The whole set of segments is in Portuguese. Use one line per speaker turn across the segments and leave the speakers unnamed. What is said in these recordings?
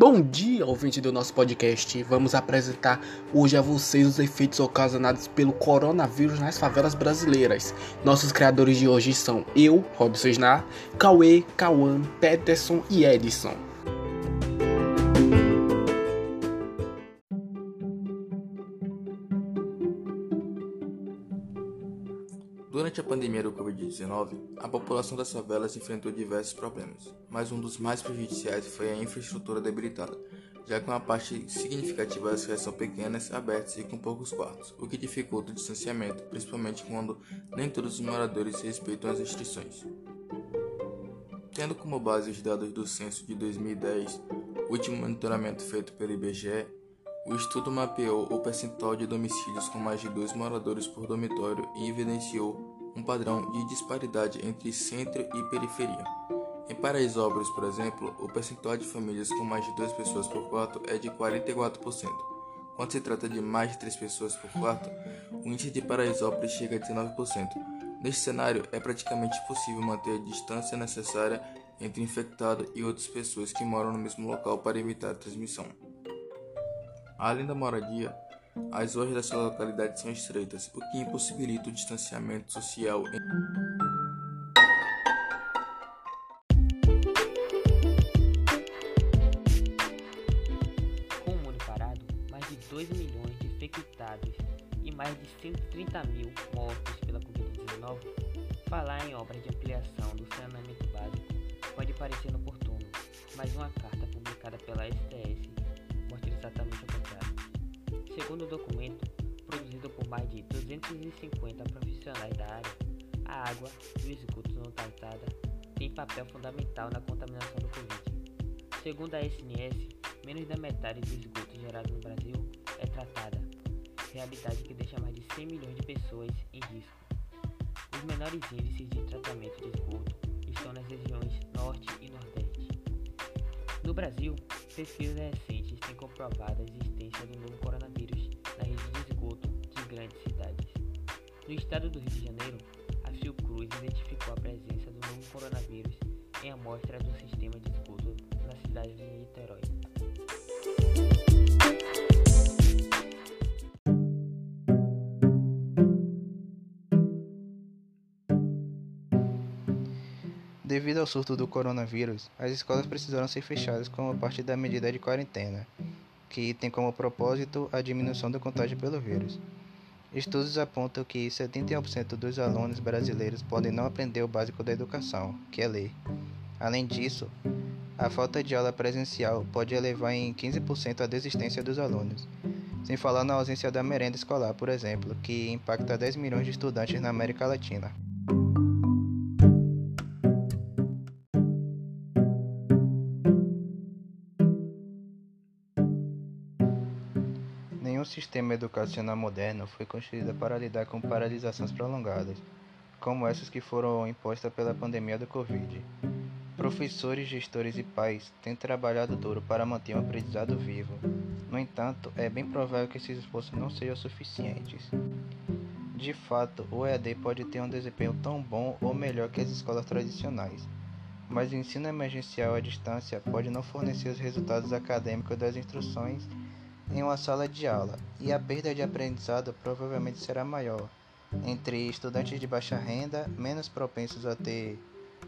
Bom dia, ouvinte do nosso podcast. Vamos apresentar hoje a vocês os efeitos ocasionados pelo coronavírus nas favelas brasileiras. Nossos criadores de hoje são eu, Robson Snar, Cauê, Cauã, Peterson e Edson.
Pandemia do Covid-19, a população das favelas enfrentou diversos problemas, mas um dos mais prejudiciais foi a infraestrutura debilitada, já que uma parte significativa das casas são pequenas, abertas e com poucos quartos, o que dificulta o distanciamento, principalmente quando nem todos os moradores respeitam as restrições. Tendo como base os dados do censo de 2010, último monitoramento feito pelo IBGE, o estudo mapeou o percentual de domicílios com mais de dois moradores por dormitório e evidenciou um padrão de disparidade entre centro e periferia. Em Paraisópolis, por exemplo, o percentual de famílias com mais de duas pessoas por quarto é de 44%. Quando se trata de mais de três pessoas por quarto, o índice de Paraisópolis chega a 19%. Neste cenário, é praticamente impossível manter a distância necessária entre infectado e outras pessoas que moram no mesmo local para evitar a transmissão. Além da moradia, as ruas dessa localidade são estreitas, o que impossibilita o distanciamento social.
Com o mundo parado, mais de 2 milhões de infectados e mais de 130 mil mortos pela Covid-19, falar em obras de ampliação do saneamento básico pode parecer inoportuno, mas uma carta publicada pela STS mostra exatamente o. Segundo o documento, produzido por mais de 250 profissionais da área, a água e o esgoto não tratada têm papel fundamental na contaminação do Covid. Segundo a SNS, menos da metade do esgoto gerado no Brasil é tratada, realidade que deixa mais de 100 milhões de pessoas em risco. Os menores índices de tratamento de esgoto estão nas regiões Norte e Nordeste. No Brasil, pesquisas recentes têm comprovado a existência do novo coronavírus No estado do Rio de Janeiro, a Fiocruz identificou a presença do novo coronavírus em amostras do sistema de esgoto na cidade de Niterói.
Devido ao surto do coronavírus, as escolas precisaram ser fechadas como parte da medida de quarentena, que tem como propósito a diminuição do contágio pelo vírus. Estudos apontam que 71% dos alunos brasileiros podem não aprender o básico da educação, que é ler. Além disso, a falta de aula presencial pode elevar em 15% a desistência dos alunos, sem falar na ausência da merenda escolar, por exemplo, que impacta 10 milhões de estudantes na América Latina. Sistema educacional moderno foi construído para lidar com paralisações prolongadas, como essas que foram impostas pela pandemia do Covid. Professores, gestores e pais têm trabalhado duro para manter um aprendizado vivo. No entanto, é bem provável que esses esforços não sejam suficientes. De fato, o EAD pode ter um desempenho tão bom ou melhor que as escolas tradicionais, mas o ensino emergencial à distância pode não fornecer os resultados acadêmicos das instruções em uma sala de aula, e a perda de aprendizado provavelmente será maior entre estudantes de baixa renda, menos propensos a ter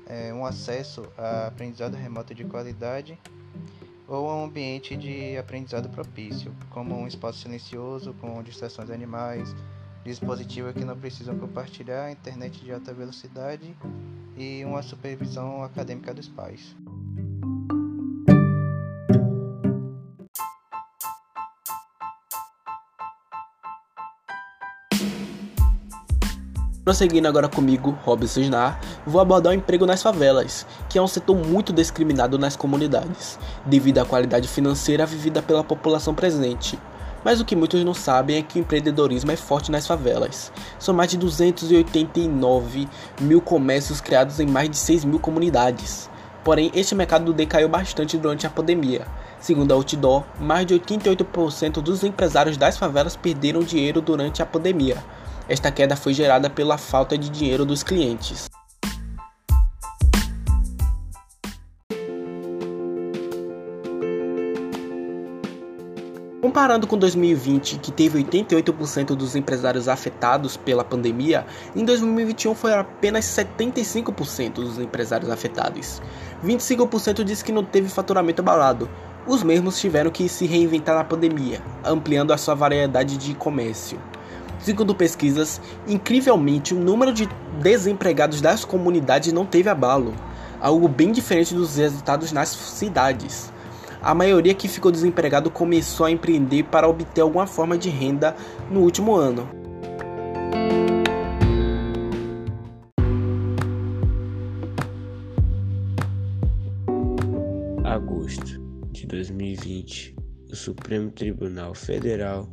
é, um acesso a aprendizado remoto de qualidade ou a um ambiente de aprendizado propício, como um espaço silencioso com distrações animais, dispositivos que não precisam compartilhar, internet de alta velocidade e uma supervisão acadêmica dos pais.
Prosseguindo agora comigo, Robson Snar, vou abordar o emprego nas favelas, que é um setor muito discriminado nas comunidades, devido à qualidade financeira vivida pela população presente. Mas o que muitos não sabem é que o empreendedorismo é forte nas favelas. São mais de 289 mil comércios criados em mais de 6 mil comunidades. Porém, este mercado decaiu bastante durante a pandemia. Segundo a Outdoor, mais de 88% dos empresários das favelas perderam dinheiro durante a pandemia. Esta queda foi gerada pela falta de dinheiro dos clientes. Comparando com 2020, que teve 88% dos empresários afetados pela pandemia, em 2021 foi apenas 75% dos empresários afetados. 25% disse que não teve faturamento abalado. Os mesmos tiveram que se reinventar na pandemia, ampliando a sua variedade de comércio. Segundo pesquisas, incrivelmente o número de desempregados das comunidades não teve abalo, algo bem diferente dos resultados nas cidades. A maioria que ficou desempregado começou a empreender para obter alguma forma de renda no último ano.
Agosto de 2020, o Supremo Tribunal Federal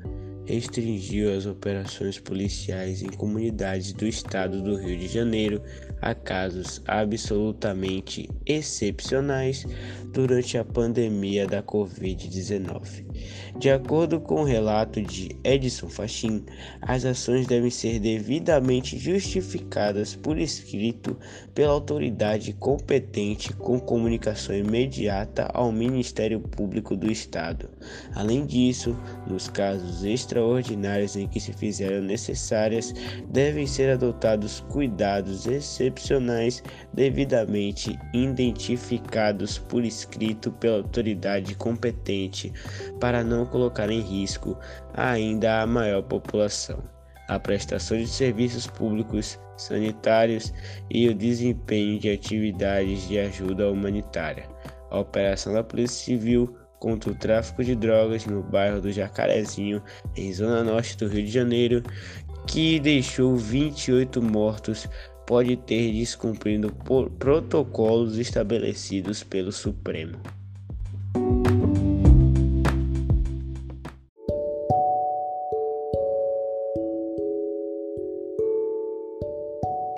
restringiu as operações policiais em comunidades do estado do Rio de Janeiro a casos absolutamente excepcionais durante a pandemia da Covid-19. De acordo com o relato de Edson Fachin, as ações devem ser devidamente justificadas por escrito pela autoridade competente com comunicação imediata ao Ministério Público do Estado. Além disso, nos casos extraordinários em que se fizeram necessárias, devem ser adotados cuidados excepcionais devidamente identificados por escrito pela autoridade competente para não colocar em risco ainda a maior população, a prestação de serviços públicos sanitários e o desempenho de atividades de ajuda humanitária. A operação da Polícia Civil contra o tráfico de drogas no bairro do Jacarezinho, em zona norte do Rio de Janeiro, que deixou 28 mortos, pode ter descumprido protocolos estabelecidos pelo Supremo.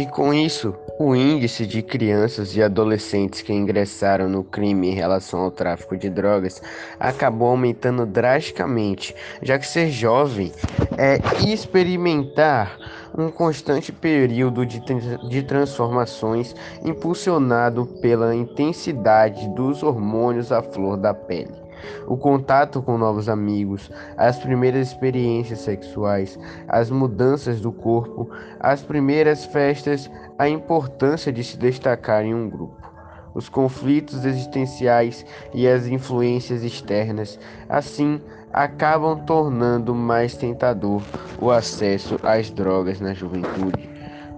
E com isso, o índice de crianças e adolescentes que ingressaram no crime em relação ao tráfico de drogas acabou aumentando drasticamente, já que ser jovem é experimentar um constante período de, de transformações impulsionado pela intensidade dos hormônios à flor da pele o contato com novos amigos, as primeiras experiências sexuais, as mudanças do corpo, as primeiras festas, a importância de se destacar em um grupo. Os conflitos existenciais e as influências externas, assim, acabam tornando mais tentador o acesso às drogas na juventude.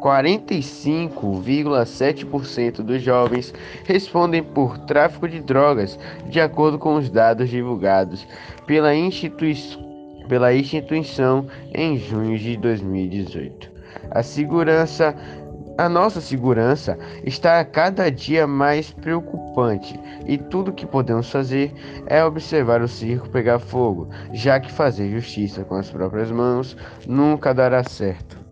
45,7% dos jovens respondem por tráfico de drogas, de acordo com os dados divulgados pela, institui pela instituição em junho de 2018. A segurança a nossa segurança está a cada dia mais preocupante e tudo que podemos fazer é observar o circo pegar fogo, já que fazer justiça com as próprias mãos nunca dará certo.